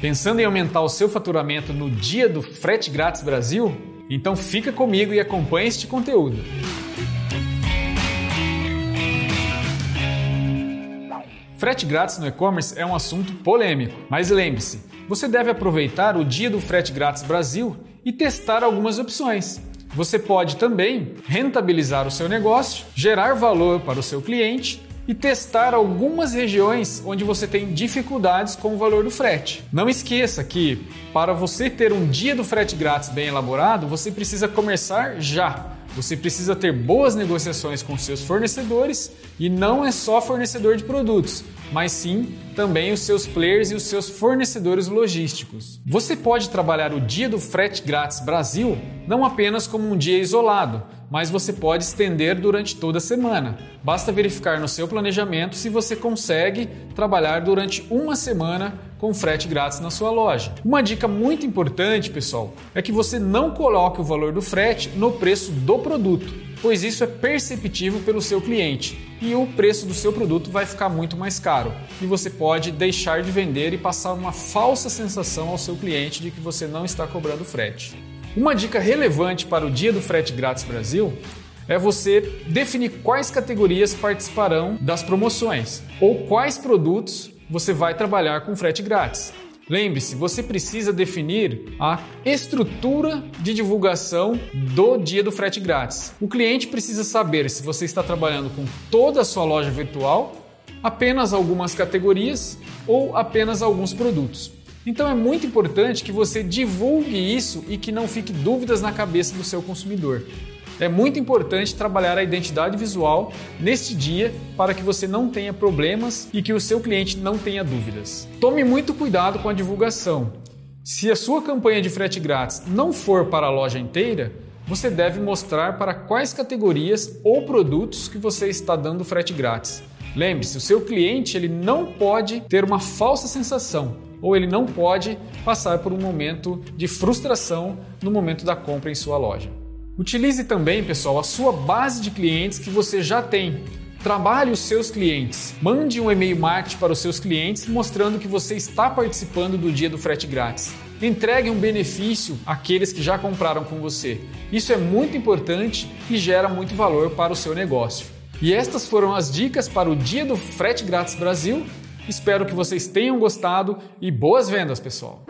Pensando em aumentar o seu faturamento no dia do Frete Grátis Brasil? Então fica comigo e acompanhe este conteúdo. Frete grátis no e-commerce é um assunto polêmico, mas lembre-se, você deve aproveitar o dia do Frete Grátis Brasil e testar algumas opções. Você pode também rentabilizar o seu negócio, gerar valor para o seu cliente e testar algumas regiões onde você tem dificuldades com o valor do frete. Não esqueça que para você ter um dia do frete grátis bem elaborado, você precisa começar já. Você precisa ter boas negociações com seus fornecedores e não é só fornecedor de produtos, mas sim também os seus players e os seus fornecedores logísticos. Você pode trabalhar o dia do frete grátis Brasil não apenas como um dia isolado, mas você pode estender durante toda a semana. Basta verificar no seu planejamento se você consegue trabalhar durante uma semana com frete grátis na sua loja. Uma dica muito importante, pessoal, é que você não coloque o valor do frete no preço do produto, pois isso é perceptível pelo seu cliente e o preço do seu produto vai ficar muito mais caro. E você pode deixar de vender e passar uma falsa sensação ao seu cliente de que você não está cobrando frete. Uma dica relevante para o dia do frete grátis Brasil é você definir quais categorias participarão das promoções ou quais produtos você vai trabalhar com frete grátis. Lembre-se, você precisa definir a estrutura de divulgação do dia do frete grátis. O cliente precisa saber se você está trabalhando com toda a sua loja virtual, apenas algumas categorias ou apenas alguns produtos. Então é muito importante que você divulgue isso e que não fique dúvidas na cabeça do seu consumidor. É muito importante trabalhar a identidade visual neste dia para que você não tenha problemas e que o seu cliente não tenha dúvidas. Tome muito cuidado com a divulgação. Se a sua campanha de frete grátis não for para a loja inteira, você deve mostrar para quais categorias ou produtos que você está dando frete grátis. Lembre-se, o seu cliente ele não pode ter uma falsa sensação ou ele não pode passar por um momento de frustração no momento da compra em sua loja. Utilize também, pessoal, a sua base de clientes que você já tem. Trabalhe os seus clientes. Mande um e-mail marketing para os seus clientes mostrando que você está participando do dia do frete grátis. Entregue um benefício àqueles que já compraram com você. Isso é muito importante e gera muito valor para o seu negócio. E estas foram as dicas para o dia do frete grátis Brasil Espero que vocês tenham gostado e boas vendas, pessoal!